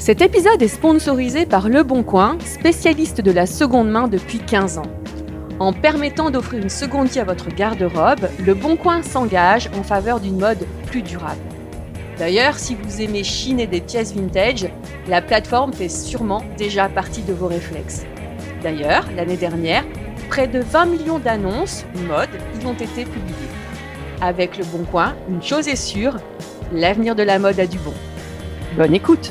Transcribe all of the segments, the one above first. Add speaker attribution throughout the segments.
Speaker 1: Cet épisode est sponsorisé par Le Bon Coin, spécialiste de la seconde main depuis 15 ans. En permettant d'offrir une seconde vie à votre garde-robe, Le Bon Coin s'engage en faveur d'une mode plus durable. D'ailleurs, si vous aimez chiner des pièces vintage, la plateforme fait sûrement déjà partie de vos réflexes. D'ailleurs, l'année dernière, près de 20 millions d'annonces mode y ont été publiées. Avec Le Bon Coin, une chose est sûre, l'avenir de la mode a du bon. Bonne écoute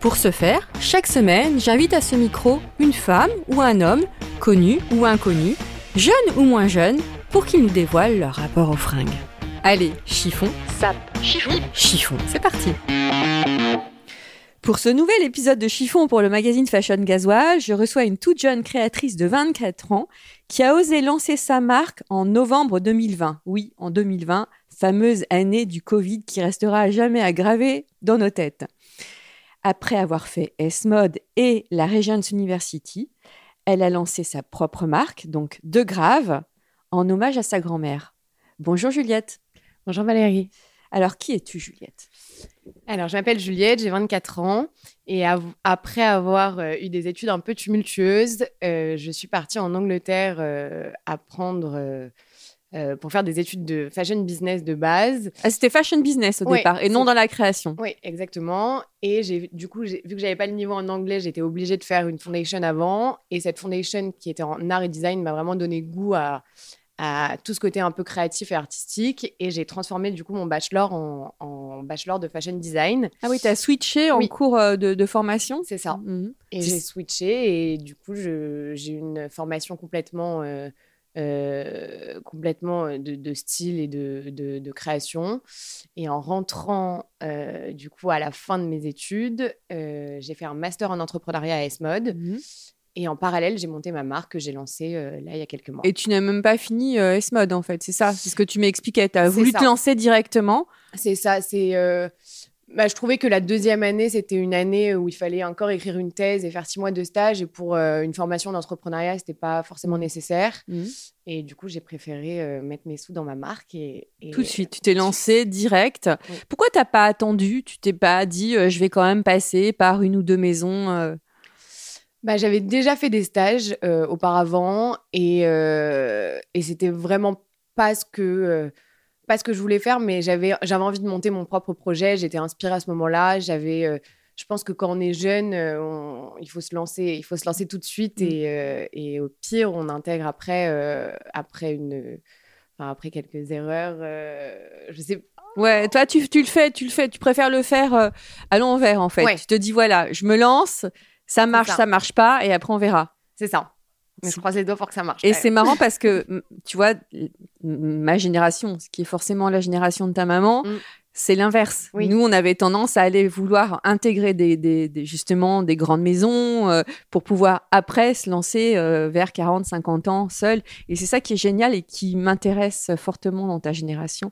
Speaker 1: Pour ce faire, chaque semaine, j'invite à ce micro une femme ou un homme, connu ou inconnu, jeune ou moins jeune, pour qu'ils nous dévoilent leur rapport aux fringues. Allez, chiffon, sap, chiffon, chiffon, c'est parti Pour ce nouvel épisode de Chiffon pour le magazine Fashion Gasoil, je reçois une toute jeune créatrice de 24 ans qui a osé lancer sa marque en novembre 2020. Oui, en 2020, fameuse année du Covid qui restera à jamais aggravée dans nos têtes. Après avoir fait S-Mode et la Regents University, elle a lancé sa propre marque, donc De Grave, en hommage à sa grand-mère. Bonjour Juliette.
Speaker 2: Bonjour Valérie.
Speaker 1: Alors, qui es-tu Juliette?
Speaker 2: Alors, je m'appelle Juliette, j'ai 24 ans. Et av- après avoir euh, eu des études un peu tumultueuses, euh, je suis partie en Angleterre euh, apprendre euh, pour faire des études de fashion business de base.
Speaker 1: ah, C'était fashion business au
Speaker 2: Ouais,
Speaker 1: départ et non dans la création.
Speaker 2: Oui, exactement. Et j'ai, du coup, vu que j'avais pas le niveau en anglais, j'étais obligée de faire une foundation avant. Et cette foundation qui était en art et design m'a vraiment donné goût à, à tout ce côté un peu créatif et artistique. Et j'ai transformé du coup mon bachelor en, en bachelor de fashion design.
Speaker 1: Ah oui, tu as switché en cours euh, de, de formation?
Speaker 2: C'est ça.
Speaker 1: Mhm.
Speaker 2: Et j'ai switché et du coup, j'ai une formation complètement, euh, euh, complètement de, de style et de, de- de création. Et en rentrant, euh, du coup, à la fin de mes études, euh, j'ai fait un master en entrepreneuriat à S-Mode.
Speaker 1: Mhm.
Speaker 2: Et en parallèle, j'ai monté ma marque que j'ai lancée euh, là il y a quelques mois.
Speaker 1: Et tu n'as même pas fini euh, S-Mode en fait, c'est ça? C'est ce que tu m'expliquais. Tu as voulu
Speaker 2: ça.
Speaker 1: te lancer directement.
Speaker 2: C'est ça, c'est. Bah, je trouvais que la deuxième année, c'était une année où il fallait encore écrire une thèse et faire six mois de stage. Et pour euh, une formation d'entrepreneuriat, c'était pas forcément nécessaire.
Speaker 1: Mhm.
Speaker 2: Et du coup, j'ai préféré euh, mettre mes sous dans ma marque. Et, et-
Speaker 1: Tout de suite, tu t'es lancé direct.
Speaker 2: Oui.
Speaker 1: Pourquoi t'as pas attendu? Tu t'es pas dit euh, je vais quand même passer par une ou deux maisons
Speaker 2: Bah, J'avais déjà fait des stages auparavant et, et c'était vraiment pas ce que. Pas ce que je voulais faire, mais j'avais j'avais envie de monter mon propre projet. J'étais inspirée à ce moment-là. J'avais, euh, je pense que quand on est jeune, euh, on- il faut se lancer, il faut se lancer tout de suite
Speaker 1: Mm.
Speaker 2: et, euh, et au pire, on intègre après, euh, après une, enfin, après quelques erreurs. je sais.
Speaker 1: Ouais, toi tu, tu le fais, tu le fais, tu préfères le faire à l'envers en fait.
Speaker 2: Ouais.
Speaker 1: Tu te dis voilà, je me lance, ça marche, ça.
Speaker 2: ça.
Speaker 1: marche pas, et après on verra.
Speaker 2: C'est ça. Mais je croise les doigts pour que ça marche.
Speaker 1: Et c'est marrant parce que tu vois, ma génération, ce qui est forcément la génération de ta maman,
Speaker 2: Mm.
Speaker 1: c'est l'inverse.
Speaker 2: Oui.
Speaker 1: Nous, on avait tendance à aller vouloir intégrer des, des- des- justement des grandes maisons euh, pour pouvoir après se lancer euh, vers 40, 50 ans seul. Et c'est ça qui est génial et qui m'intéresse fortement dans ta génération,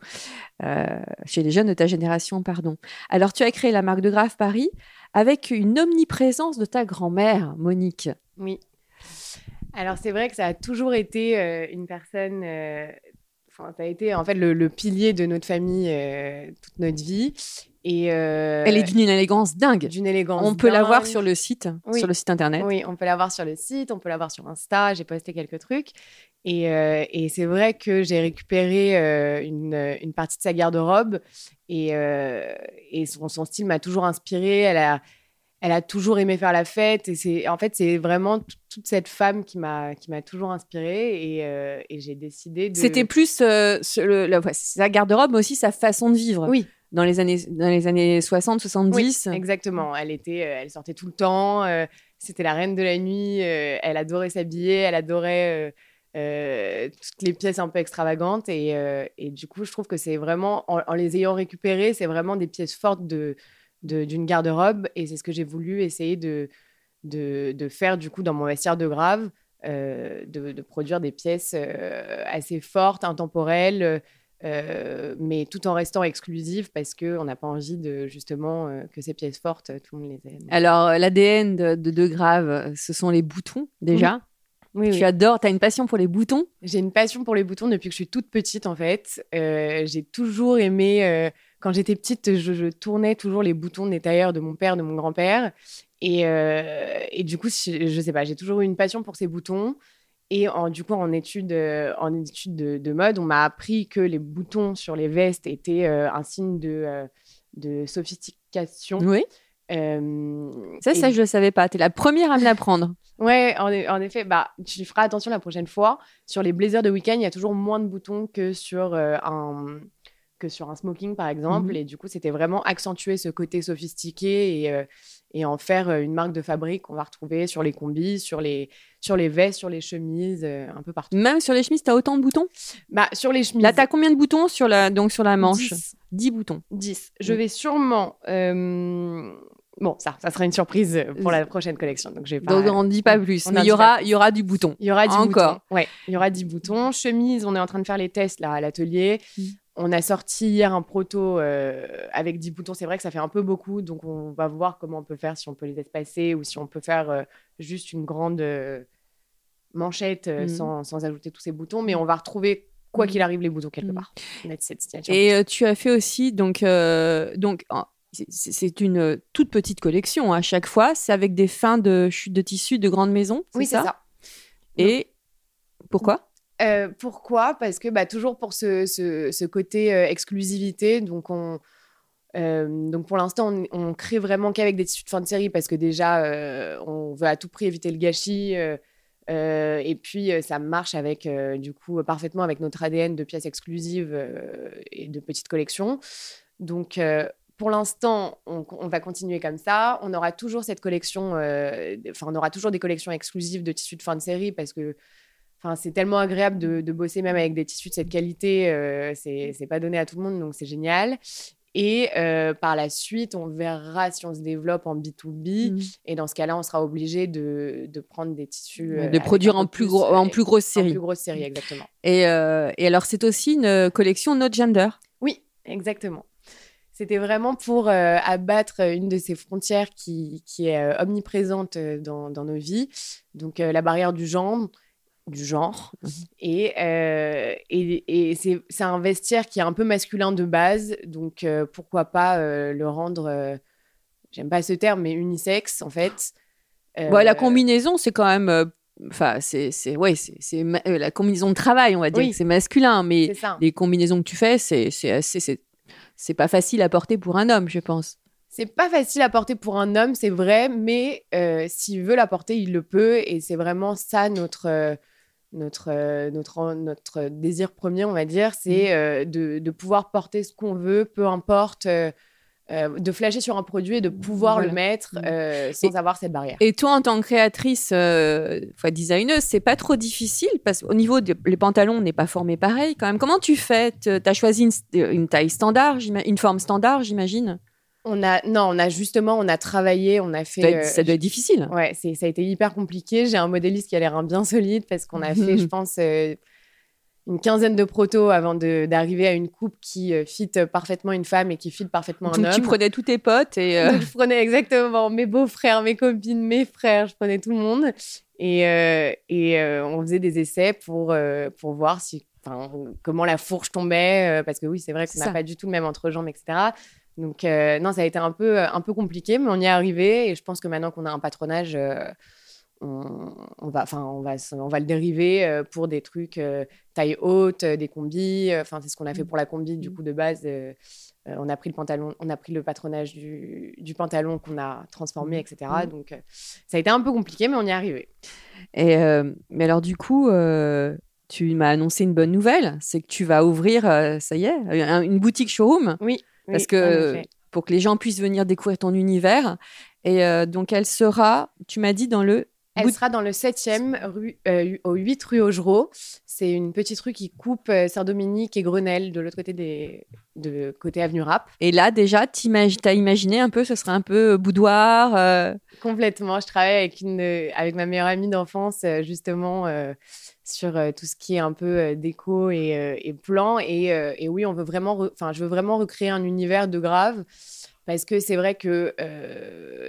Speaker 1: euh, chez les jeunes de ta génération, pardon. Alors, tu as créé la marque de Grave Paris avec une omniprésence de ta grand-mère, Monique.
Speaker 2: Oui. Alors, c'est vrai que ça a toujours été euh, une personne. euh, Enfin, ça a été en fait le, le pilier de notre famille euh, toute notre vie. Et
Speaker 1: Elle est d'une élégance dingue.
Speaker 2: d'une élégance.
Speaker 1: On peut la voir sur le site,
Speaker 2: Oui.
Speaker 1: sur le site internet.
Speaker 2: Oui, on peut la voir sur le site, on peut la voir sur Insta. J'ai posté quelques trucs. Et, euh, et c'est vrai que j'ai récupéré euh, une, une partie de sa garde-robe. Et, euh, et son, son style m'a toujours inspirée. Elle a, elle a toujours aimé faire la fête. Et c'est, en fait, c'est vraiment toute cette femme qui m'a, qui m'a toujours inspirée. Et, euh, et j'ai décidé de.
Speaker 1: C'était plus euh, le- la- sa garde-robe, mais aussi sa façon de vivre.
Speaker 2: Oui.
Speaker 1: Dans les années, dans les années 60, 70.
Speaker 2: Oui, exactement. Elle était, euh, elle sortait tout le temps. euh, c'était la reine de la nuit. elle adorait s'habiller. Elle adorait euh, toutes les pièces un peu extravagantes. Et, euh, et du coup, je trouve que c'est vraiment, en, en les ayant récupérées, c'est vraiment des pièces fortes de- d'une garde-robe. Et c'est ce que j'ai voulu essayer de, de, de faire du coup dans mon vestiaire de grave, euh, de, de produire des pièces euh, assez fortes, intemporelles. euh, mais tout en restant exclusives parce qu'on n'a pas envie de justement que ces pièces fortes, tout le monde les ait.
Speaker 1: Alors, l'ADN de, de De Grave, ce sont les boutons, déjà.
Speaker 2: Oui,
Speaker 1: Tu
Speaker 2: oui.
Speaker 1: adores, tu as une passion pour les boutons?
Speaker 2: J'ai une passion pour les boutons depuis que je suis toute petite en fait. J'ai toujours aimé, quand j'étais petite, je, je tournais toujours les boutons des tailleurs de mon père, de mon grand-père. Et, euh, et du coup, je, je sais pas, j'ai toujours eu une passion pour ces boutons. Et en, du coup, en études, euh, en études de, de mode, on m'a appris que les boutons sur les vestes étaient euh, un signe de, de sophistication.
Speaker 1: Oui.
Speaker 2: Euh,
Speaker 1: Ça,
Speaker 2: et
Speaker 1: ça, je le savais pas. Tu es la première à me l'apprendre.
Speaker 2: Ouais, en, en effet, bah, tu feras attention la prochaine fois. Sur les blazers de week-end, il y a toujours moins de boutons que sur, un, que sur un smoking, par exemple.
Speaker 1: Mhm.
Speaker 2: Et du coup, c'était vraiment accentuer ce côté sophistiqué et, euh, et en faire euh, une marque de fabrique qu'on va retrouver sur les combis, sur les, sur les vestes, sur les chemises, euh, un peu partout.
Speaker 1: Même sur les chemises, tu as autant de boutons?
Speaker 2: Bah, sur les chemises.
Speaker 1: Là, tu as combien de boutons sur la, donc sur la manche?
Speaker 2: 10.
Speaker 1: 10 boutons.
Speaker 2: 10. Je
Speaker 1: Mm.
Speaker 2: vais sûrement. Bon, ça, ça sera une surprise pour la prochaine collection. Donc, je pas.
Speaker 1: Donc, on ne dit pas plus.
Speaker 2: on
Speaker 1: mais il y, aura, il y aura du bouton.
Speaker 2: Il y aura 10
Speaker 1: Encore.
Speaker 2: boutons. Ouais, il y aura 10 boutons. Chemise, on est en train de faire les tests là à l'atelier.
Speaker 1: Mm.
Speaker 2: On a sorti hier un proto euh, avec 10 boutons. C'est vrai que ça fait un peu beaucoup, donc on va voir comment on peut faire, si on peut les espacer ou si on peut faire euh, juste une grande euh, manchette
Speaker 1: Mm.
Speaker 2: sans, sans ajouter tous ces boutons. Mais on va retrouver, quoi
Speaker 1: Mm.
Speaker 2: qu'il arrive, les boutons quelque
Speaker 1: Mm.
Speaker 2: part.
Speaker 1: Et tu as fait aussi, donc, donc c'est- une toute petite collection à chaque fois. C'est avec des fins de chute de tissu de grande maison.
Speaker 2: oui, c'est ça.
Speaker 1: Et pourquoi?
Speaker 2: Euh, pourquoi? Parce que bah, toujours pour ce, côté euh, exclusivité, euh, donc pour l'instant on, on crée vraiment qu'avec des tissus de fin de série parce que déjà on veut à tout prix éviter le gâchis et puis ça marche avec du coup parfaitement avec notre ADN de pièces exclusives et de petites collections. Donc pour l'instant, on, on va continuer comme ça. On aura toujours cette collection, enfin, on aura toujours des collections exclusives de tissus de fin de série parce que Enfin, c'est tellement agréable de, de bosser même avec des tissus de cette qualité. Euh, c'est c'est pas donné à tout le monde, donc c'est génial. Et euh, par la suite, on verra si on se développe en B2B.
Speaker 1: Mm.
Speaker 2: Et dans ce cas-là, on sera obligé de, de prendre des tissus. euh,
Speaker 1: De produire en plus, gros, en
Speaker 2: euh,
Speaker 1: plus grosse
Speaker 2: en
Speaker 1: série.
Speaker 2: plus grosse série, exactement.
Speaker 1: Et, euh, et alors, c'est aussi une collection no gender.
Speaker 2: Oui, exactement. C'était vraiment pour abattre une de ces frontières qui, qui est omniprésente dans, dans nos vies, donc la barrière du genre. Du genre. Et, euh, et, et c'est un vestiaire qui est un peu masculin de base, donc euh, pourquoi pas euh, le rendre, j'aime pas ce terme, mais unisexe en fait.
Speaker 1: Bon, la combinaison, c'est quand même. Enfin, c'est ouais, c'est la combinaison de travail, on va dire
Speaker 2: Oui.
Speaker 1: c'est masculin, mais les combinaisons que tu fais, c'est c'est assez c'est c'est pas facile à porter pour un homme, je pense.
Speaker 2: C'est pas facile à porter pour un homme, c'est vrai, mais s'il veut la porter, il le peut. Et c'est vraiment ça notre, notre, euh, notre, notre désir premier, on va dire, c'est euh, de, de pouvoir porter ce qu'on veut, peu importe, euh, de flasher sur un produit et de pouvoir
Speaker 1: Voilà.
Speaker 2: le mettre euh, sans avoir cette barrière.
Speaker 1: Et toi, en tant que créatrice, euh, designeuse, c'est pas trop difficile parce qu'au niveau des pantalons, on n'est pas formé pareil quand même. Comment tu fais? Tu as choisi une, une taille standard, une forme standard, j'imagine?
Speaker 2: On a, non, on a justement, on a travaillé, on a
Speaker 1: ça, doit
Speaker 2: fait.
Speaker 1: être-
Speaker 2: euh,
Speaker 1: ça doit être difficile.
Speaker 2: Ouais, c'est, ça a été hyper compliqué. J'ai un modéliste qui a l'air bien solide parce qu'on a fait, je pense, euh, une quinzaine de protos avant de- d'arriver à une coupe qui euh, fit parfaitement une femme et qui fit parfaitement un homme.
Speaker 1: tu prenais tous tes potes et euh,
Speaker 2: Donc, je prenais exactement mes beaux-frères, mes copines, mes frères, je prenais tout le monde. Et, euh, et on faisait des essais pour, pour voir si, enfin, comment la fourche tombait. parce que oui, c'est vrai qu'on n'a
Speaker 1: ça.
Speaker 2: pas du tout le même entrejambe, etc. Donc, euh, non, ça a été un peu, un peu compliqué, mais on y est arrivé. Et je pense que maintenant qu'on a un patronage, euh, on, on va, on, va, on va le dériver euh, pour des trucs taille haute, des combis. Enfin, c'est ce qu'on a fait pour la combi, du coup, de base. on a pris le pantalon, on a pris le patronage du, du pantalon qu'on a transformé, etc. Donc, ça a été un peu compliqué, mais on y est arrivé.
Speaker 1: Et, mais alors, du coup, tu m'as annoncé une bonne nouvelle c'est que tu vas ouvrir, ça y est, un- une boutique showroom?
Speaker 2: Oui.
Speaker 1: Parce que- pour que les gens puissent venir découvrir ton univers. Et euh, donc, elle sera, tu m'as dit, dans le.
Speaker 2: Elle sera dans le 7e, rue, euh, au 8 rue Augereau. C'est une petite rue qui coupe euh, Saint-Dominique et Grenelle de l'autre côté des de côté avenue Rap.
Speaker 1: Et là, déjà, tu as imaginé un peu, ce serait un peu boudoir.
Speaker 2: Complètement. Je travaille avec une avec ma meilleure amie d'enfance justement sur euh, tout ce qui est un peu euh, déco et, euh, et plan. Et, et oui, on veut vraiment, enfin, je veux vraiment recréer un univers de grave. Parce que c'est vrai que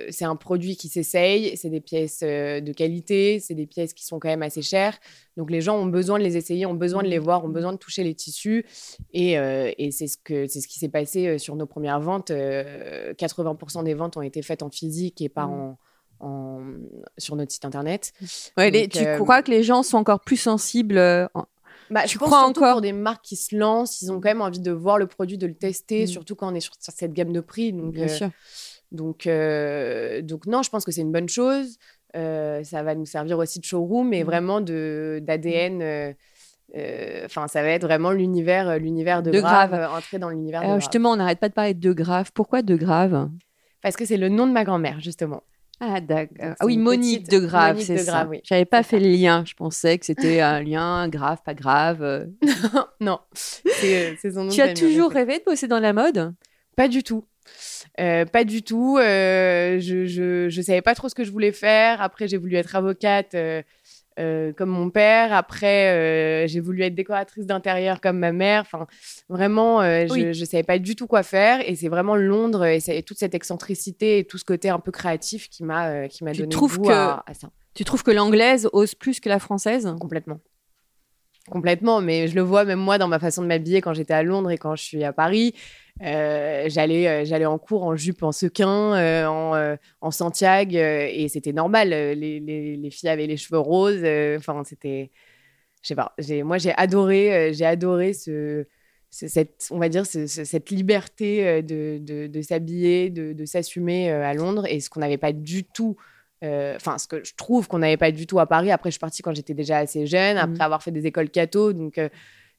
Speaker 2: c'est un produit qui s'essaye, c'est des pièces de qualité, c'est des pièces qui sont quand même assez chères. Donc les gens ont besoin de les essayer, ont besoin de les voir, ont besoin de toucher les tissus. Et, et c'est ce, que, ce qui s'est passé sur nos premières ventes. Euh, 80% des ventes ont été faites en physique et pas en, en- sur notre site internet.
Speaker 1: ouais, les-
Speaker 2: Donc,
Speaker 1: tu
Speaker 2: euh,
Speaker 1: crois que les gens sont encore plus sensibles euh, en-
Speaker 2: Bah,
Speaker 1: Tu
Speaker 2: je pense
Speaker 1: crois
Speaker 2: surtout
Speaker 1: encore
Speaker 2: pour des marques qui se lancent, ils ont quand même envie de voir le produit, de le tester,
Speaker 1: Mm.
Speaker 2: surtout quand on est sur, sur cette gamme de prix. Donc,
Speaker 1: Bien
Speaker 2: euh,
Speaker 1: sûr.
Speaker 2: Donc, euh, donc non, je pense que c'est une bonne chose. Euh, ça va nous servir aussi de showroom et
Speaker 1: Mhm.
Speaker 2: vraiment de d'ADN. euh, Enfin, ça va être vraiment l'univers, l'univers de,
Speaker 1: De
Speaker 2: grave,
Speaker 1: Grave.
Speaker 2: entrer dans l'univers de grave.
Speaker 1: justement, on n'arrête pas de parler de grave. Pourquoi de grave?
Speaker 2: Parce que c'est le nom de ma grand-mère, justement.
Speaker 1: Ah, d'accord. Ah oui, Monique
Speaker 2: petite-
Speaker 1: de Grave, c'est ça.
Speaker 2: Grave, oui.
Speaker 1: J'avais pas fait le lien. Je pensais que c'était un lien grave, pas grave. euh.
Speaker 2: non, c'est euh, c'est son nom.
Speaker 1: tu as toujours rêvé de bosser dans la mode?
Speaker 2: Pas du tout. Euh, pas du tout. Euh, je, je, je savais pas trop ce que je voulais faire. Après, j'ai voulu être avocate euh, comme mon père. Après, euh, j'ai voulu être décoratrice d'intérieur comme ma mère. Enfin, vraiment, euh, je,
Speaker 1: Oui.
Speaker 2: je savais pas du tout quoi faire. Et c'est vraiment Londres et, toute cette excentricité et tout ce côté un peu créatif qui m'a qui m'a donné
Speaker 1: trouves
Speaker 2: goût
Speaker 1: que-
Speaker 2: à, à ça.
Speaker 1: Tu trouves que l'anglaise ose plus que la française?
Speaker 2: Complètement. Complètement, mais je le vois même moi dans ma façon de m'habiller quand j'étais à Londres et quand je suis à Paris. Euh, j'allais, euh, j'allais en cours en jupe, en sequin, euh, en, en Santiago, et c'était normal. Les, les, les filles avaient les cheveux roses. Enfin, c'était, je sais pas. Moi, j'ai adoré, j'ai adoré ce, ce- cette, on va dire, ce- ce- cette liberté de, de, de s'habiller, de, de s'assumer à Londres, et ce qu'on n'avait pas du tout. Enfin, ce que je trouve qu'on n'avait pas du tout à Paris. Après, je suis partie quand j'étais déjà assez jeune, après
Speaker 1: Mhm.
Speaker 2: avoir fait des écoles catho, donc.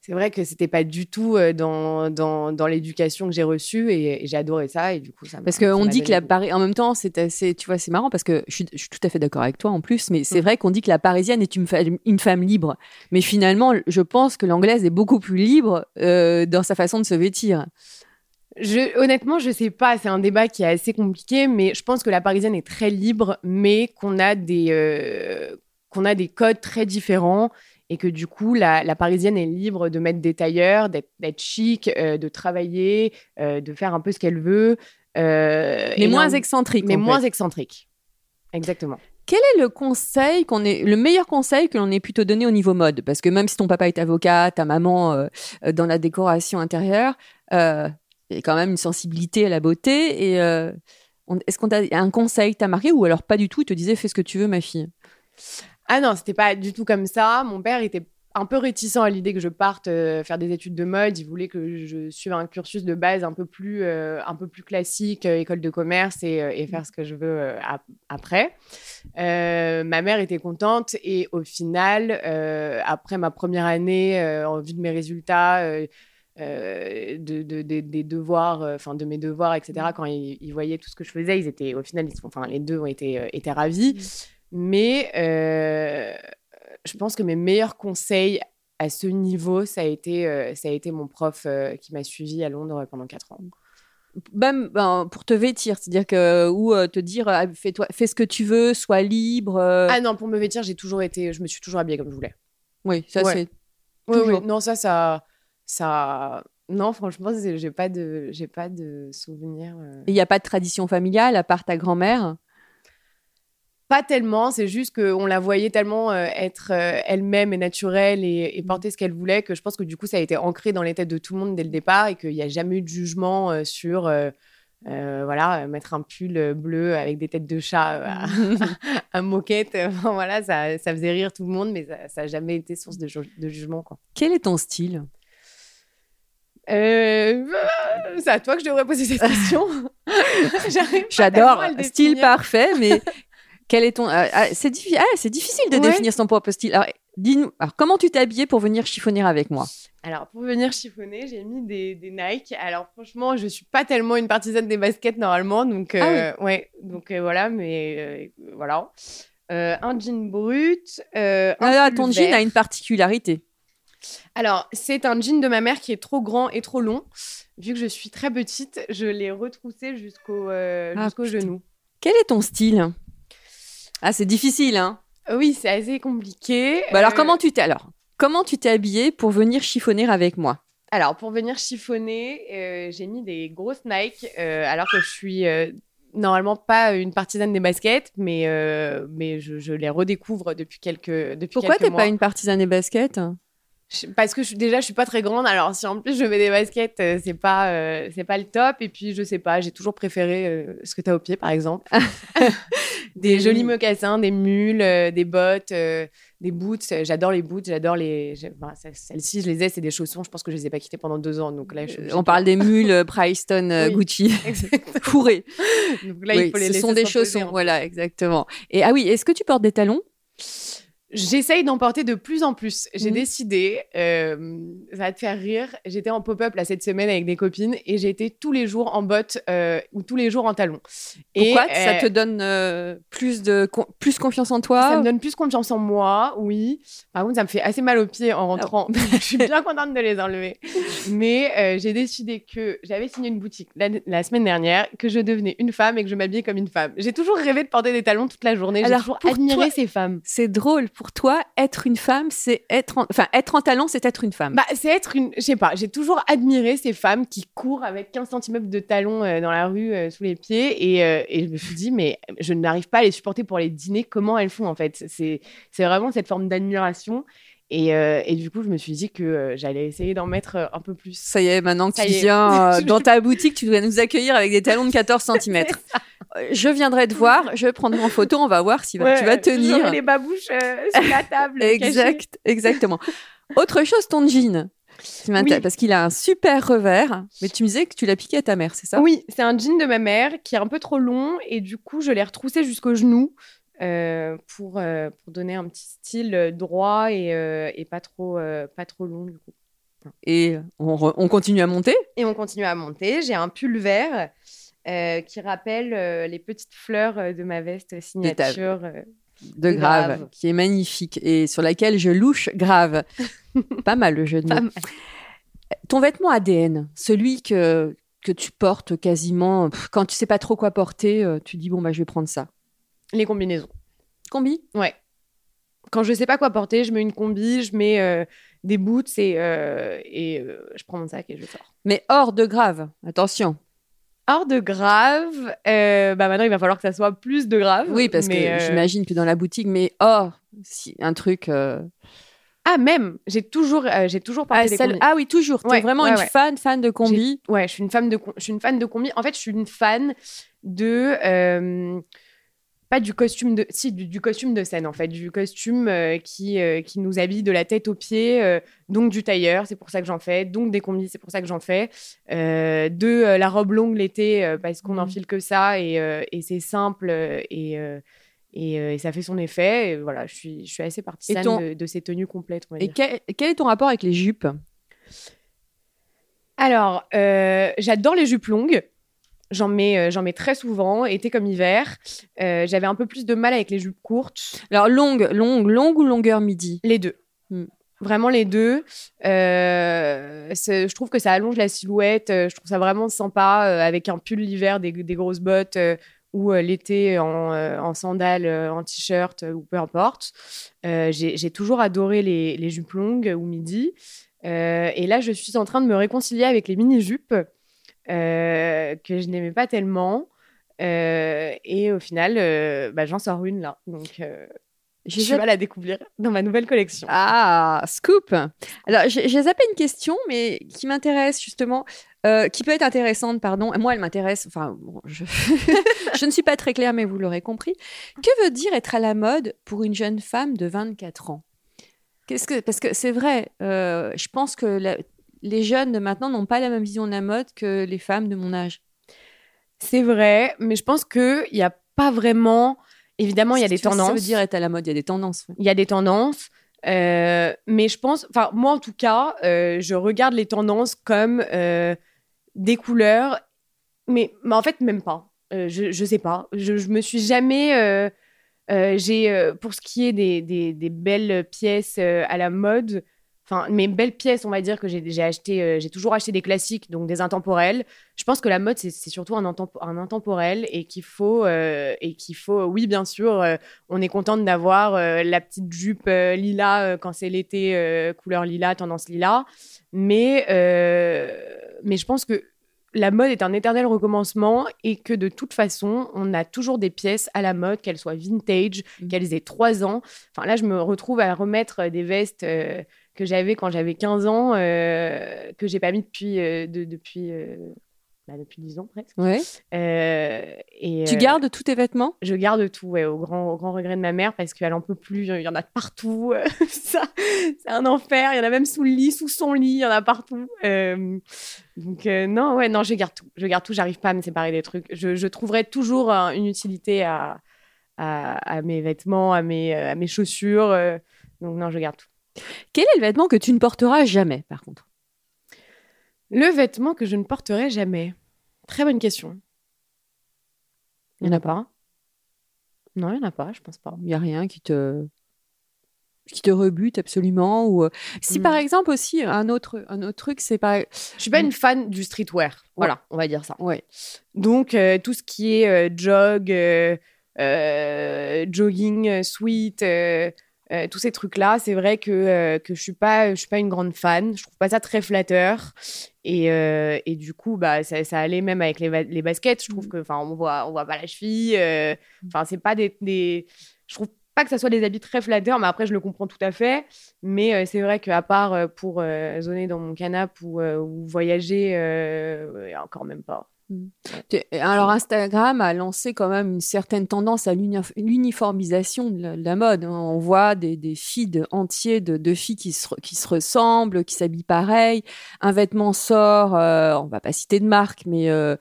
Speaker 2: C'est vrai que c'était pas du tout dans, dans, dans l'éducation que j'ai reçue et, et j'ai adoré ça et du coup ça
Speaker 1: Parce qu'on dit que la. Paris, en même temps, c'est assez, tu vois, c'est marrant parce que je suis, je suis tout à fait d'accord avec toi en plus, mais c'est
Speaker 2: Mm.
Speaker 1: vrai qu'on dit que la parisienne est une, femme libre, mais finalement, je pense que l'anglaise est beaucoup plus libre euh, dans sa façon de se vêtir.
Speaker 2: Je, honnêtement, je sais pas. C'est un débat qui est assez compliqué, mais je pense que la parisienne est très libre, mais qu'on a des euh, qu'on a des codes très différents et que du coup, la, la parisienne est libre de mettre des tailleurs, d'être chic, euh, de travailler, euh, de faire un peu ce qu'elle veut, euh,
Speaker 1: Mais moins excentrique.
Speaker 2: mais
Speaker 1: en
Speaker 2: moins excentrique. Exactement.
Speaker 1: Quel est le conseil qu'on est, le meilleur conseil que l'on ait pu te donner au niveau mode? Parce que même si ton papa est avocat, ta maman dans la décoration intérieure, il y a quand même une sensibilité à la beauté. Et euh, est-ce qu'on t'a un conseil t'a marqué ou alors pas du tout Il te disait fais ce que tu veux, ma fille?
Speaker 2: Ah non, c'était pas du tout comme ça. Mon père était un peu réticent à l'idée que je parte euh, faire des études de mode. Il voulait que je suive un cursus de base un peu plus, euh, un peu plus classique, euh, école de commerce et, et faire ce que je veux ap- après. Ma mère était contente et au final, après ma première année, en vue de mes résultats, euh, de, de- de- des devoirs, euh, enfin de mes devoirs, etc. Quand ils, ils voyaient tout ce que je faisais, ils étaient, au final, ils enfin les deux ont été, euh, étaient ravis. Mais euh, je pense que mes meilleurs conseils à ce niveau, ça a été, euh, ça a été mon prof euh, qui m'a suivi à Londres pendant quatre ans.
Speaker 1: Même ben, pour te vêtir, c'est-à-dire que ou te dire ah, fais-toi, fais ce que tu veux, sois libre.
Speaker 2: Ah non, pour me vêtir, j'ai toujours été, je me suis toujours habillée comme je voulais.
Speaker 1: oui, ça
Speaker 2: ouais.
Speaker 1: c'est.
Speaker 2: Oui, oui. Non, ça, ça, ça. Non, franchement, j'ai pas de, j'ai pas de souvenirs. euh.
Speaker 1: Il n'y a pas de tradition familiale à part ta grand-mère?
Speaker 2: Pas tellement, c'est juste qu'on la voyait tellement euh, être euh, elle-même et naturelle et, et porter ce qu'elle voulait que je pense que du coup ça a été ancré dans les têtes de tout le monde dès le départ et qu'il n'y a jamais eu de jugement euh, sur, voilà, mettre un pull bleu avec des têtes de chat à, à moquette. enfin, voilà, ça, ça faisait rire tout le monde, mais ça n'a jamais été source de, ju- de jugement. Quoi.
Speaker 1: Quel est ton style?
Speaker 2: Euh, c'est à toi que je devrais poser cette question.
Speaker 1: J'adore, style parfait, mais quel est ton... ah, ah, c'est diffi- ah, difficile de
Speaker 2: Ouais.
Speaker 1: définir son propre style. Alors, dis-nous, comment tu t'es habillée pour venir chiffonner avec moi?
Speaker 2: Alors, pour venir chiffonner, j'ai mis des, des Nike. Alors, franchement, je suis pas tellement une partisane des baskets normalement. Donc, euh, ouais, donc euh, voilà, mais euh, voilà. Euh, un jean brut. euh, un
Speaker 1: Ah, Ton jean a une particularité.
Speaker 2: Alors, c'est un jean de ma mère qui est trop grand et trop long. Vu que je suis très petite, je l'ai retroussé jusqu'au euh,
Speaker 1: Ah,
Speaker 2: jusqu'au genou.
Speaker 1: Quel est ton style? Ah, c'est difficile, hein
Speaker 2: Oui, c'est assez compliqué.
Speaker 1: Bah alors,
Speaker 2: Euh,
Speaker 1: comment tu t'es alors Comment tu t'es habillée pour venir chiffonner avec moi?
Speaker 2: Alors, pour venir chiffonner, euh, j'ai mis des grosses Nike, euh, alors que je suis euh, normalement pas une partisane des baskets, mais, mais je, je les redécouvre depuis quelques depuis
Speaker 1: Pourquoi
Speaker 2: quelques
Speaker 1: t'es
Speaker 2: mois.
Speaker 1: pas une partisane des baskets?
Speaker 2: Parce que je, déjà, je suis pas très grande, alors si en plus je mets des baskets, euh, c'est pas, euh, c'est pas le top. Et puis, je sais pas, j'ai toujours préféré euh, ce que tu as au pied, par exemple. des jolis mocassins, des mules, euh, des bottes, des boots. J'adore les boots, j'adore les. enfin, Celles-ci, je les ai, c'est des chaussons. Je pense que je les ai pas quittées pendant deux ans. Donc là, je
Speaker 1: On parle des mules
Speaker 2: Oui.
Speaker 1: Gucci fourrées.
Speaker 2: Donc là,
Speaker 1: Oui,
Speaker 2: il faut les
Speaker 1: ce
Speaker 2: laisser
Speaker 1: sont des chaussons,
Speaker 2: peu.
Speaker 1: voilà, exactement. Et ah oui, est-ce que tu portes des talons?
Speaker 2: J'essaye d'en porter de plus en plus. J'ai
Speaker 1: Mhm.
Speaker 2: décidé, euh, ça va te faire rire, j'étais en pop-up là cette semaine avec des copines et j'ai été tous les jours en bottes euh, ou tous les jours en talons. Et,
Speaker 1: Pourquoi? Ça
Speaker 2: euh,
Speaker 1: te donne plus de con- plus confiance en toi?
Speaker 2: Ça me donne plus confiance en moi, oui. Par contre, ça me fait assez mal aux pieds en rentrant. je suis bien contente de les enlever. Mais j'ai décidé que j'avais signé une boutique la, la semaine dernière, que je devenais une femme et que je m'habillais comme une femme. J'ai toujours rêvé de porter des talons toute la journée. J'ai
Speaker 1: Alors,
Speaker 2: toujours admiré
Speaker 1: toi-
Speaker 2: ces femmes.
Speaker 1: C'est drôle pour toi. Être une femme, c'est être, en... enfin être en talons, c'est être une femme.
Speaker 2: Bah, c'est être une. Je sais pas, j'ai toujours admiré ces femmes qui courent avec 15 cm de talons euh, dans la rue euh, sous les pieds. Et, euh, et je me suis dit, mais je n'arrive pas à les supporter pour les dîner. Comment elles font, en fait? C'est c'est vraiment cette forme d'admiration. Et, euh, et du coup, je me suis dit que euh, j'allais essayer d'en mettre euh, un peu plus.
Speaker 1: Ça y est, maintenant que
Speaker 2: Ça
Speaker 1: tu viens euh, dans ta boutique, tu dois nous accueillir avec des talons de 14 cm. Je viendrai te voir, je prendrai en photo, on va voir si tu vas tenir.
Speaker 2: les babouches euh, sur la table.
Speaker 1: Exact, exactement. Autre chose, ton jean. qui m'intéresse,
Speaker 2: Oui.
Speaker 1: Parce qu'il a un super revers, mais tu me disais que tu l'as piqué à ta mère, c'est ça?
Speaker 2: Oui, c'est un jean de ma mère qui est un peu trop long et du coup, je l'ai retroussé jusqu'au genou euh, pour, euh, pour donner un petit style droit et, euh, et pas, trop, pas trop long du coup.
Speaker 1: Et on, on continue à monter?
Speaker 2: Et on continue à monter. J'ai un pull vert euh, qui rappelle euh, les petites fleurs euh, de ma veste signature.
Speaker 1: de
Speaker 2: De
Speaker 1: grave,
Speaker 2: Grave.
Speaker 1: qui est magnifique et sur laquelle je louche grave. Pas mal le jeu de mots. Ton vêtement ADN, celui que, que tu portes quasiment, quand tu sais pas trop quoi porter, tu dis bon bah je vais prendre ça.
Speaker 2: Les combinaisons.
Speaker 1: Combi?
Speaker 2: Ouais. Quand je sais pas quoi porter, je mets une combi, je mets euh, des boots et, euh, et euh, je prends mon sac et je sors.
Speaker 1: Mais hors de grave, attention.
Speaker 2: Hors de grave, euh, bah maintenant il va falloir que ça soit plus de grave.
Speaker 1: Oui, parce
Speaker 2: mais,
Speaker 1: que
Speaker 2: euh,
Speaker 1: j'imagine que dans la boutique, mais hors, si, un truc. euh,
Speaker 2: Ah même, j'ai toujours, j'ai toujours porté
Speaker 1: Ah,
Speaker 2: des
Speaker 1: celle-
Speaker 2: combis.
Speaker 1: ah oui, toujours. Tu es
Speaker 2: Ouais,
Speaker 1: vraiment
Speaker 2: ouais,
Speaker 1: une
Speaker 2: ouais.
Speaker 1: fan, fan de combi.
Speaker 2: Ouais, je suis une femme de, com- je suis une fan de combi. En fait, je suis une fan de pas du costume de, si du, du costume de scène en fait, du costume euh, qui euh, qui nous habille de la tête aux pieds, euh, donc du tailleur, c'est pour ça que j'en fais, donc des combis, c'est pour ça que j'en fais, de la robe longue l'été parce qu'on n'enfile que ça et, et c'est simple et et, euh, et ça fait son effet. Et voilà, je suis, je suis assez partisane
Speaker 1: ton-
Speaker 2: de, de ces tenues complètes. on va
Speaker 1: Et quel, quel est ton rapport avec les jupes?
Speaker 2: Alors, euh, j'adore les jupes longues. J'en mets, euh, j'en mets très souvent, été comme hiver. Euh, J'avais un peu plus de mal avec les jupes courtes.
Speaker 1: Alors longue, longue, longue ou longueur midi?
Speaker 2: Les deux.
Speaker 1: Hmm.
Speaker 2: Vraiment les deux. Euh, je trouve que ça allonge la silhouette. Je trouve ça vraiment sympa euh, avec un pull l'hiver, des, des grosses bottes ou l'été en, en sandales, en t-shirt ou peu importe. J'ai toujours adoré les, les jupes longues ou midi. Et là, je suis en train de me réconcilier avec les mini-jupes que je n'aimais pas tellement. Euh, et au final, euh, bah, j'en sors une là. Donc, euh, je
Speaker 1: J'ai
Speaker 2: vais la découvrir dans ma nouvelle collection.
Speaker 1: Ah, scoop Alors, j'ai j'ai zappé une question, mais qui m'intéresse justement. euh, qui peut être intéressante, pardon. Moi, elle m'intéresse. Enfin, bon, je... je ne suis pas très claire, mais vous l'aurez compris. Que veut dire être à la mode pour une jeune femme de 24 ans? Qu'est-ce que parce que c'est vrai. euh, je pense que la- les jeunes de maintenant n'ont pas la même vision de la mode que les femmes de mon âge.
Speaker 2: C'est vrai, mais je pense qu'il n'y a pas vraiment. Évidemment, il y a des tendances.
Speaker 1: Ça veut dire être à la mode. Il y a des tendances.
Speaker 2: Il y a des tendances. euh, mais je pense, enfin, moi en tout cas, euh, je regarde les tendances comme euh, des couleurs, mais, mais en fait, même pas. Je, je sais pas. Je, je me suis jamais. j'ai, pour ce qui est des, des, des belles pièces à la mode, enfin, mes belles pièces, on va dire que euh, j'ai toujours acheté des classiques, donc des intemporels. Je pense que la mode, c'est surtout un, intempo- un intemporel et qu'il faut, euh, et qu'il faut, oui, bien sûr, euh, on est contente d'avoir la petite jupe euh, quand c'est l'été, couleur lilas, tendance lilas. Mais, mais je pense que la mode est un éternel recommencement et que de toute façon, on a toujours des pièces à la mode, qu'elles soient vintage,
Speaker 1: Mm.
Speaker 2: qu'elles aient 3 ans. Enfin, là, je me retrouve à remettre des vestes euh, que j'avais quand j'avais 15 ans, euh, que j'ai pas mis depuis, euh, de- depuis, euh, bah, depuis 10 ans presque.
Speaker 1: Ouais.
Speaker 2: Euh, et,
Speaker 1: Tu
Speaker 2: euh,
Speaker 1: gardes tous tes vêtements?
Speaker 2: je garde tout, ouais, au grand, au grand regret de ma mère, parce qu'elle en peut plus. Il y en a partout. euh, ça, c'est un enfer. Il y en a même sous le lit, sous son lit. Il y en a partout. Donc non, ouais, non, je garde tout. Je garde tout. J'arrive pas à me séparer des trucs. Je, je trouverai toujours une utilité à, à, à mes vêtements, à mes, à mes chaussures. donc non, je garde tout.
Speaker 1: Quel est le vêtement que tu ne porteras jamais, par contre?
Speaker 2: Le vêtement que je ne porterai jamais. Très bonne question. Il y en a pas? Non, il y en a pas. Je pense pas.
Speaker 1: Il n'y a rien qui te qui te rebute absolument ou euh, si
Speaker 2: Mm.
Speaker 1: par exemple aussi un autre un autre truc c'est pas
Speaker 2: Je suis pas une fan du streetwear. Voilà, on va dire ça.
Speaker 1: ouais
Speaker 2: Donc, euh, tout ce qui est euh, jog, euh, jogging, sweat, euh, tous ces trucs-là, c'est vrai que, euh, que je suis pas, je suis pas une grande fan. Je trouve pas ça très flatteur. Et, euh, et du coup, bah, ça, ça allait même avec les, les baskets. Je trouve que, enfin, on voit, on voit pas la cheville. Enfin, c'est pas des, des, je trouve pas que ça soit des habits très flatteurs, mais après, je le comprends tout à fait. Mais c'est vrai qu'à part pour zoner dans mon canapé ou, ou voyager, encore même pas.
Speaker 1: Tu- alors Instagram a lancé quand même une certaine tendance à l'uni- l'uniformisation de, la- de la mode. On voit des, des feeds entiers de, filles qui se, re- qui se ressemblent, qui s'habillent pareil. Un vêtement sort, euh, on va pas citer de marque, mais euh,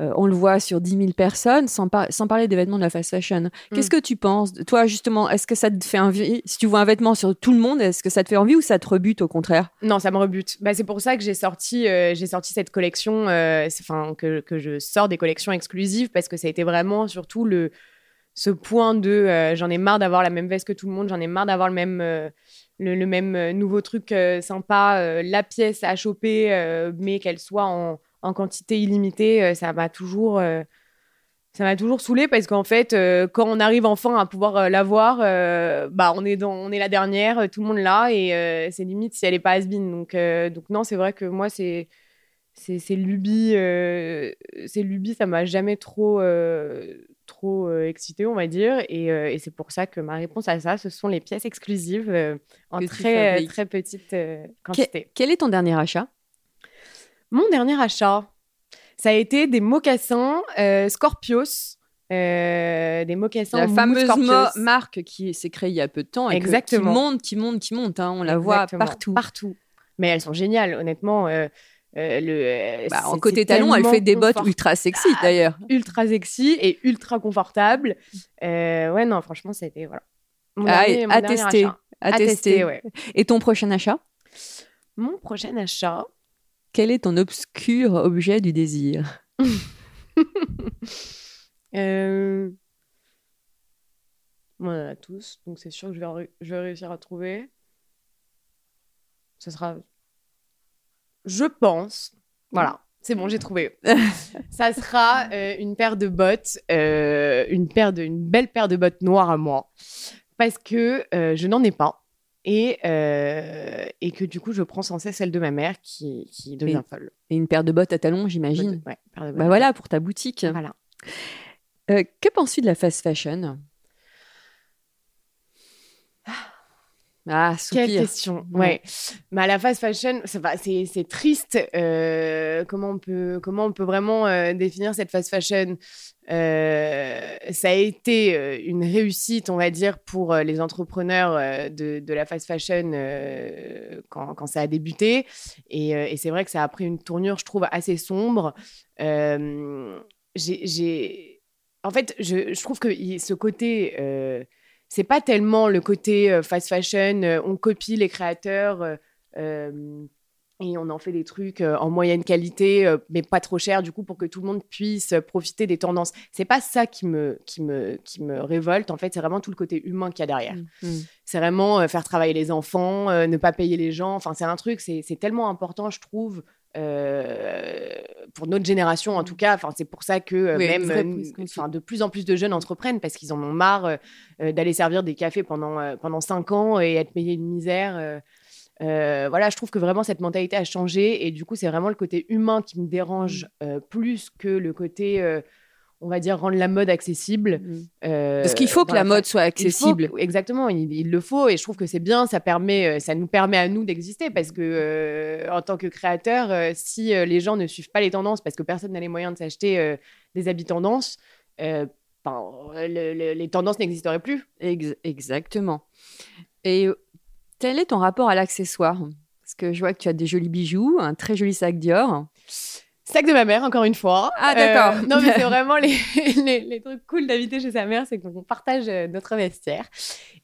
Speaker 1: euh, on le voit sur 10 000 personnes, sans, par- sans parler des vêtements de la fast fashion. Qu'est-ce que tu penses Toi, justement, est-ce que ça te fait envie Si tu vois un vêtement sur tout le monde, est-ce que ça te fait envie ou ça te rebute au contraire?
Speaker 2: Non, ça me rebute. Bah, c'est pour ça que j'ai sorti, euh, j'ai sorti cette collection, euh, enfin que, que je sors des collections exclusives parce que ça a été vraiment surtout le ce point de j'en ai marre d'avoir la même veste que tout le monde, j'en ai marre d'avoir le même le, le même nouveau truc sympa, la pièce à choper, mais qu'elle soit en, en quantité illimitée, euh, ça m'a toujours euh, ça m'a toujours saoulé parce qu'en fait, euh, quand on arrive enfin à pouvoir euh, l'avoir, euh, bah on est dans, on est la dernière, tout le monde l'a et c'est limite si elle est pas has-been. Donc, donc non, c'est vrai que moi c'est c'est c'est lubie, c'est lubie, ça m'a jamais trop trop excité, on va dire, et, et c'est pour ça que ma réponse à ça, ce sont les pièces exclusives en
Speaker 1: Que
Speaker 2: très très petite quantité.
Speaker 1: Quel est ton dernier achat?
Speaker 2: Mon dernier achat, ça a été des mocassins euh, Scorpios. euh, des mocassins
Speaker 1: La fameuse marque qui s'est créée il y a peu de temps et que-
Speaker 2: Exactement.
Speaker 1: qui monte, qui monte, qui monte. hein. On la voit partout.
Speaker 2: Partout. Mais elles sont géniales, honnêtement. euh, euh, le,
Speaker 1: Bah, en côté talon, elle fait des bottes ultra sexy d'ailleurs.
Speaker 2: ultra sexy et ultra confortable. Ouais, non, franchement, c'était voilà. Mon
Speaker 1: Ah,
Speaker 2: dernier- mon
Speaker 1: à tester. À,
Speaker 2: À
Speaker 1: tester.
Speaker 2: tester, ouais.
Speaker 1: Et ton prochain achat?
Speaker 2: Mon prochain achat.
Speaker 1: Quel est ton obscur objet du désir?
Speaker 2: Euh... On en a tous, donc c'est sûr que je vais, ré- je vais réussir à trouver. Ce sera. Je pense. Voilà, c'est bon, j'ai trouvé. Ça sera euh, une paire de bottes, euh, une, paire de, une belle paire de bottes noires à moi, parce que euh, je n'en ai pas. Et, euh, et que du coup, je prends sans cesse celle de ma mère qui, qui devient folle.
Speaker 1: Et une paire de bottes à talons, j'imagine.
Speaker 2: Ouais, paire de bottes.
Speaker 1: Bah voilà, pour ta boutique.
Speaker 2: Voilà.
Speaker 1: Euh, que penses-tu de la fast fashion? Ah,
Speaker 2: Quelle question. Ouais. Mais à la fast fashion, c'est triste. euh, comment on peut comment on peut vraiment euh, définir cette fast fashion? Euh, Ça a été une réussite, on va dire, pour les entrepreneurs de, de la fast fashion quand, quand ça a débuté. Et, et c'est vrai que ça a pris une tournure, je trouve, assez sombre. J'ai- en fait, je, je trouve que ce côté c'est pas tellement le côté euh, fast fashion, euh, on copie les créateurs euh, euh, et on en fait des trucs euh, en moyenne qualité, euh, mais pas trop cher, du coup, pour que tout le monde puisse profiter des tendances. C'est pas ça qui me, qui, me, qui me révolte, en fait, c'est vraiment tout le côté humain qu'il y a derrière.
Speaker 1: Mm.
Speaker 2: C'est vraiment euh, faire travailler les enfants, euh, ne pas payer les gens. Enfin, c'est un truc, c'est c'est tellement important, je trouve. Euh, pour notre génération en tout cas, enfin c'est pour ça que euh,
Speaker 1: Oui,
Speaker 2: même euh, enfin, de plus en plus de jeunes entreprennent parce qu'ils en ont marre euh, d'aller servir des cafés pendant pendant cinq ans et être payé une misère. voilà, je trouve que vraiment cette mentalité a changé et du coup, c'est vraiment le côté humain qui me dérange
Speaker 1: Mm.
Speaker 2: plus que le côté, on va dire, rendre la mode accessible.
Speaker 1: Mm.
Speaker 2: euh,
Speaker 1: Parce qu'il faut que la mode soit
Speaker 2: il faut
Speaker 1: accessible.
Speaker 2: exactement, il, il le faut et je trouve que c'est bien. Ça permet, euh, ça nous permet à nous d'exister parce que euh, en tant que créateur, euh, si euh, les gens ne suivent pas les tendances parce que personne n'a les moyens de s'acheter euh, des habits tendances, euh, ben, le- le- les tendances n'existeraient plus.
Speaker 1: Ex- exactement. Et quel est ton rapport à l'accessoire? Parce que je vois que tu as des jolis bijoux, un très joli sac Dior.
Speaker 2: Sac de ma mère, encore une fois.
Speaker 1: Ah, d'accord.
Speaker 2: Euh, non, mais c'est vraiment les, les, les trucs cool d'habiter chez sa mère, c'est qu'on partage euh, notre vestiaire.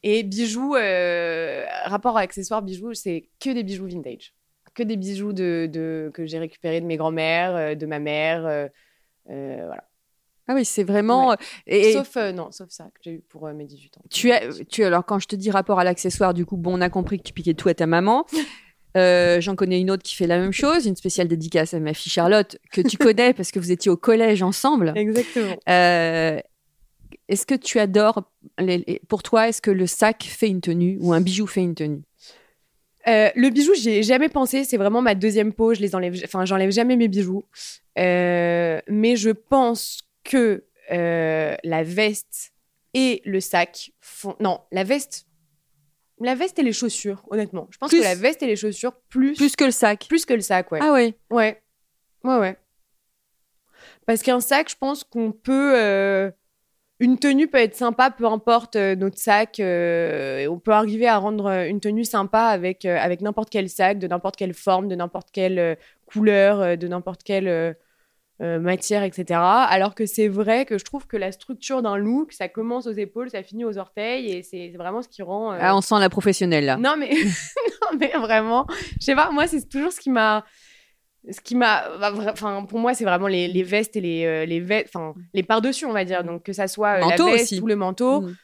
Speaker 2: Et bijoux, euh, rapport à accessoires bijoux, c'est que des bijoux vintage. Que des bijoux de, de- que j'ai récupérés de mes grands-mères, de ma mère. euh, voilà.
Speaker 1: Ah oui, c'est vraiment. Et,
Speaker 2: Sauf, euh, non, sauf ça que j'ai eu pour euh, mes 18 ans.
Speaker 1: tu as, tu alors quand je te dis rapport à l'accessoire, du coup, bon, on a compris que tu piquais tout à ta maman. Euh, J'en connais une autre qui fait la même chose, une spéciale dédicace à ma fille Charlotte que tu connais parce que vous étiez au collège ensemble.
Speaker 2: Exactement.
Speaker 1: Euh, est-ce que tu adores les- les- Pour toi, est-ce que le sac fait une tenue ou un bijou fait une tenue?
Speaker 2: Euh, le bijou, j'y ai jamais pensé. C'est vraiment ma deuxième peau. Je les enlève. Enfin, j'enlève jamais mes bijoux. Euh, mais je pense que euh, la veste et le sac font. Non, la veste. La veste et les chaussures, honnêtement. Je pense
Speaker 1: Plus-
Speaker 2: que la veste et les chaussures plus
Speaker 1: Plus que le sac.
Speaker 2: plus que le sac, ouais.
Speaker 1: Ah ouais.
Speaker 2: Ouais. Ouais, ouais. Parce qu'un sac, je pense qu'on peut. euh, Une tenue peut être sympa, peu importe euh, notre sac. euh, on peut arriver à rendre une tenue sympa avec, euh, avec n'importe quel sac, de n'importe quelle forme, de n'importe quelle couleur, de n'importe quelle euh, matière, etc. Alors que c'est vrai que je trouve que la structure d'un look, ça commence aux épaules, ça finit aux orteils, et c'est vraiment ce qui rend. euh,
Speaker 1: Ah, on sent la professionnelle là.
Speaker 2: non mais non mais vraiment, je sais pas, moi c'est toujours ce qui m'a ce qui m'a bah, enfin pour moi c'est vraiment les, les vestes et les euh, les ve- enfin les par-dessus on va dire donc que ça soit euh, la veste
Speaker 1: aussi.
Speaker 2: ou le manteau
Speaker 1: Mm.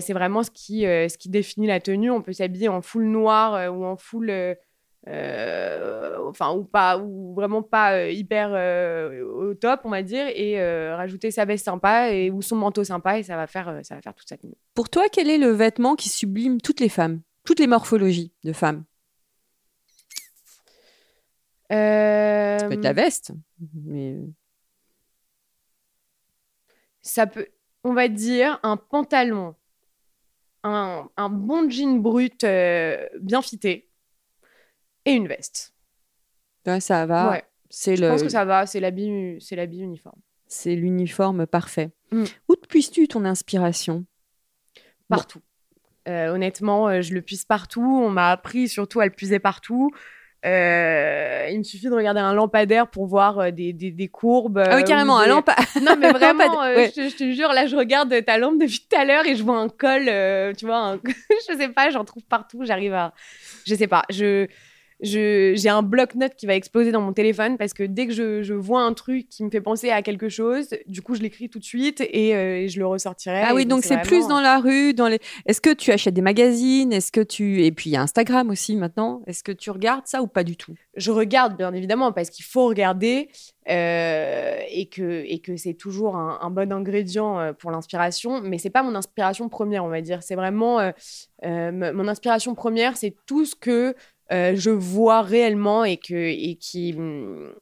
Speaker 2: c'est vraiment ce qui ce qui définit la tenue on peut s'habiller en full noir ou en full euh, enfin ou pas ou vraiment pas euh, hyper euh, au top on va dire et euh, rajouter sa veste sympa et ou son manteau sympa et ça va faire ça va faire toute sa tenue.
Speaker 1: Pour toi, quel est le vêtement qui sublime toutes les femmes, toutes les morphologies de femmes? Ça peut être la veste, mais
Speaker 2: ça peut, on va dire, un pantalon, un, un bon jean brut bien fité et une veste.
Speaker 1: ouais, ça va.
Speaker 2: ouais,
Speaker 1: C'est
Speaker 2: je
Speaker 1: le,
Speaker 2: pense que ça va, c'est l'habit, c'est l'habit uniforme.
Speaker 1: c'est l'uniforme parfait.
Speaker 2: Mm.
Speaker 1: Où puisses-tu ton inspiration? Bon.
Speaker 2: Partout. Euh, honnêtement, euh, je le puise partout. On m'a appris surtout à le puiser partout. Euh, il me suffit de regarder un lampadaire pour voir des, des, des courbes.
Speaker 1: Ah oui, carrément,
Speaker 2: ou
Speaker 1: un
Speaker 2: des-
Speaker 1: lampe.
Speaker 2: Non, mais vraiment,
Speaker 1: Lampadaire,
Speaker 2: euh,
Speaker 1: ouais.
Speaker 2: je, te- je te jure, là, je regarde ta lampe depuis tout à l'heure et je vois un col, euh, tu vois, un- je sais pas, j'en trouve partout, j'arrive à... Je sais pas, je... J'ai un bloc-notes qui va exploser dans mon téléphone parce que dès que je, je vois un truc qui me fait penser à quelque chose, du coup, je l'écris tout de suite et, euh, et je le ressortirai.
Speaker 1: Ah oui, donc c'est plus dans la rue, dans les. Est-ce que tu achètes des magazines Est-ce que tu et puis il y a Instagram aussi maintenant. Est-ce que tu regardes ça ou pas du tout?
Speaker 2: Je regarde bien évidemment parce qu'il faut regarder euh, et que et que c'est toujours un, un bon ingrédient euh, pour l'inspiration mais c'est pas mon inspiration première on va dire c'est vraiment euh, mon inspiration première c'est tout ce que euh, je vois réellement et que et qui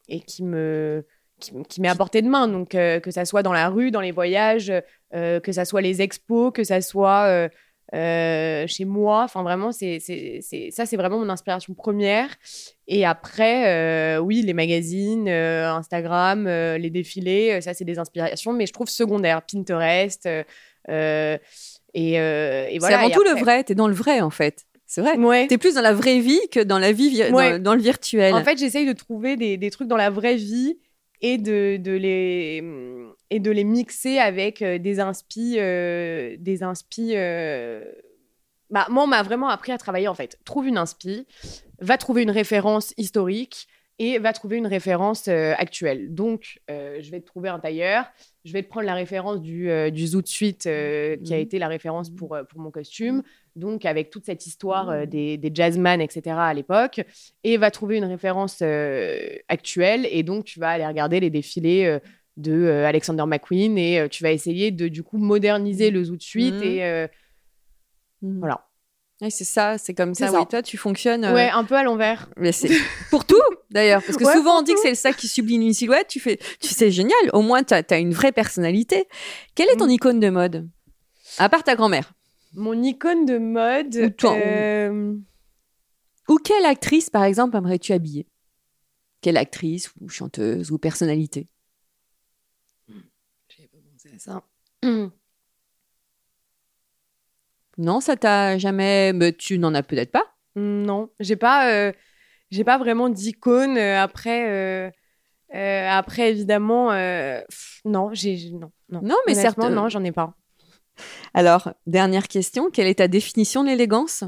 Speaker 2: et qui me qui, qui m'est à portée de main donc euh, que ça soit dans la rue dans les voyages euh, que ça soit les expos que ça soit euh, chez moi. Enfin, vraiment, c'est, c'est, c'est- ça, c'est vraiment mon inspiration première. Et après, oui, les magazines, Instagram, les défilés, ça, c'est des inspirations, mais je trouve secondaires. Pinterest. et, et voilà.
Speaker 1: c'est avant
Speaker 2: Et
Speaker 1: tout le vrai. T'es dans le vrai, en fait. C'est vrai.
Speaker 2: Ouais.
Speaker 1: T'es plus dans la vraie vie que dans la vie, vi-
Speaker 2: Ouais.
Speaker 1: dans, dans le virtuel.
Speaker 2: En fait, j'essaye de trouver des, des trucs dans la vraie vie et de, de les et de les mixer avec euh, des inspi euh, des inspi euh, bah, moi on m'a vraiment appris à travailler en fait trouve une inspi va trouver une référence historique et va trouver une référence euh, actuelle donc euh, je vais te trouver un tailleur je vais te prendre la référence du, euh, du Zoot Suite qui a
Speaker 1: Mhm.
Speaker 2: été la référence pour, pour mon costume donc avec toute cette histoire euh, des, des jazzman etc à l'époque et va trouver une référence euh, actuelle et donc tu vas aller regarder les défilés euh, de euh, Alexander McQueen et tu vas essayer de du coup moderniser le Zoot Suite
Speaker 1: Mhm.
Speaker 2: et
Speaker 1: Mhm.
Speaker 2: voilà.
Speaker 1: C'est ça, c'est comme ça.
Speaker 2: Ça.
Speaker 1: Oui, toi, tu fonctionnes. euh,
Speaker 2: ouais un peu à l'envers
Speaker 1: Mais c'est pour tout d'ailleurs, parce que
Speaker 2: Ouais,
Speaker 1: souvent on dit que c'est le sac qui sublime une silhouette. Tu fais, tu sais, génial. Au moins, t'as as une vraie personnalité. Quelle est ton
Speaker 2: Mm.
Speaker 1: icône de mode? À part ta grand-mère.
Speaker 2: Mon icône de mode
Speaker 1: Ou toi, ou-
Speaker 2: euh,
Speaker 1: Ou quelle actrice, par exemple, aimerais-tu habiller? Quelle actrice ou chanteuse ou personnalité?
Speaker 2: J'avais pas pensé à ça
Speaker 1: Non, ça t'a jamais. Mais tu n'en as peut-être pas?
Speaker 2: Non, j'ai pas, euh, j'ai pas vraiment d'icône. euh, après, euh, euh, après évidemment, euh, pff, non, j'ai, j'ai- non, non.
Speaker 1: Non, mais certes-
Speaker 2: non, j'en ai pas.
Speaker 1: Alors, dernière question. Quelle est ta définition de l'élégance?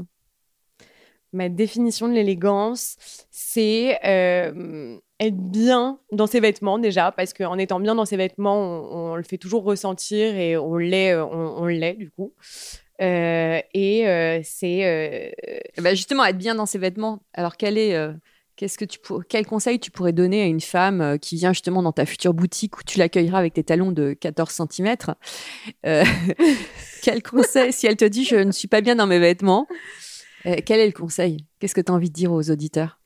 Speaker 2: Ma définition de l'élégance, c'est euh, être bien dans ses vêtements déjà, parce qu'en étant bien dans ses vêtements, on, on le fait toujours ressentir et on l'est, euh, on, on l'est du coup. Euh, et euh, c'est
Speaker 1: Eh ben, justement, être bien dans ses vêtements. Alors, quel est, qu'est-ce que tu pour- quel conseil tu pourrais donner à une femme euh, qui vient justement dans ta future boutique où tu l'accueilleras avec tes talons de 14 cm Quel conseil, si elle te dit je ne suis pas bien dans mes vêtements, euh, quel est le conseil? Qu'est-ce que tu as envie de dire aux auditeurs?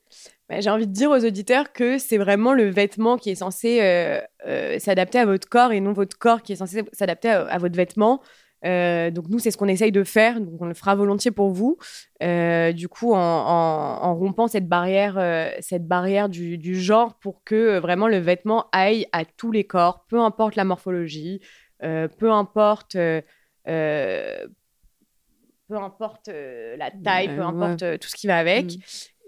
Speaker 2: Bah, J'ai envie de dire aux auditeurs que c'est vraiment le vêtement qui est censé euh, euh, s'adapter à votre corps et non votre corps qui est censé s'adapter à, à votre vêtement. Euh, donc nous, c'est ce qu'on essaye de faire, donc on le fera volontiers pour vous. Euh, du coup, en, en- en rompant cette barrière, euh, cette barrière du, du genre pour que vraiment le vêtement aille à tous les corps, peu importe la morphologie, peu importe, peu importe la taille,
Speaker 1: Ouais,
Speaker 2: peu importe tout ce qui va avec.
Speaker 1: Mm.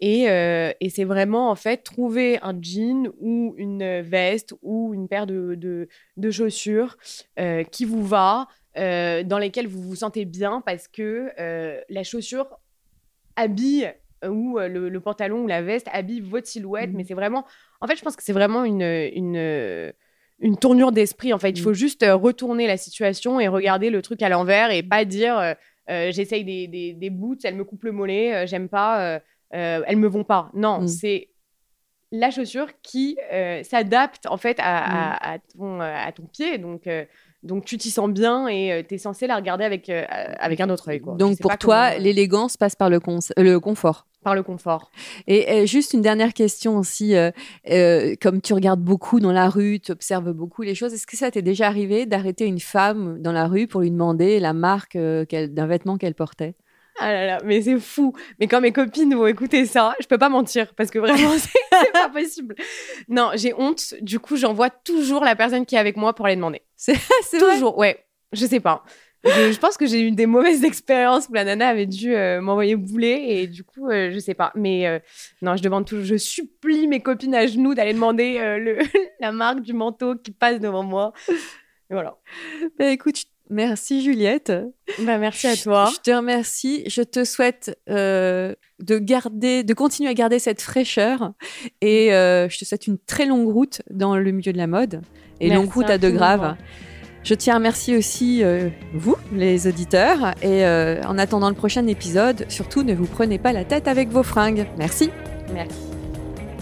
Speaker 2: Et, euh, et c'est vraiment, en fait, trouver un jean ou une veste ou une paire de, de, de chaussures euh, qui vous va, euh, dans lesquelles vous vous sentez bien parce que euh, la chaussure habille euh, ou le, le pantalon ou la veste habille votre silhouette.
Speaker 1: Mhm.
Speaker 2: Mais c'est vraiment... En fait, je pense que c'est vraiment une... une une tournure d'esprit en fait il
Speaker 1: Mhm.
Speaker 2: faut juste retourner la situation et regarder le truc à l'envers et pas dire euh, j'essaye des, des, des boots elles me coupent le mollet j'aime pas elles me vont pas. Non,
Speaker 1: Mm.
Speaker 2: c'est la chaussure qui euh, s'adapte en fait à, à- à ton, euh, à ton pied. Donc, euh, donc tu t'y sens bien et tu es censé la regarder avec, euh, avec un autre œil. quoi.
Speaker 1: Donc pour toi,
Speaker 2: comment-
Speaker 1: l'élégance passe par le, le confort.
Speaker 2: par le confort.
Speaker 1: Et juste une dernière question aussi, comme tu regardes beaucoup dans la rue, tu observes beaucoup les choses, est-ce que ça t'est déjà arrivé d'arrêter une femme dans la rue pour lui demander la marque d'un vêtement qu'elle portait?
Speaker 2: Ah là là, mais c'est fou. Mais quand mes copines vont écouter ça, je peux pas mentir parce que vraiment, c'est pas possible. Non, j'ai honte. Du coup, j'envoie toujours la personne qui est avec moi pour aller demander.
Speaker 1: C'est vrai?
Speaker 2: Toujours, ouais. Je sais pas. Je, je pense que j'ai eu des mauvaises expériences où la nana avait dû euh, m'envoyer bouler et du coup, euh, je sais pas. Mais euh, non, je demande toujours, je supplie mes copines à genoux d'aller demander le, la marque du manteau qui passe devant moi. Et voilà.
Speaker 1: Bah, Écoute, je- merci Juliette.
Speaker 2: Bah, merci à toi.
Speaker 1: Je te remercie. Je te souhaite euh, de garder, de continuer à garder cette fraîcheur et euh, je te souhaite une très longue route dans le milieu de la mode et
Speaker 2: Merci
Speaker 1: longue route à De
Speaker 2: infiniment.
Speaker 1: Grave. Je tiens à remercier aussi euh, vous, les auditeurs, et en attendant le prochain épisode, surtout ne vous prenez pas la tête avec vos fringues. Merci.
Speaker 2: Merci.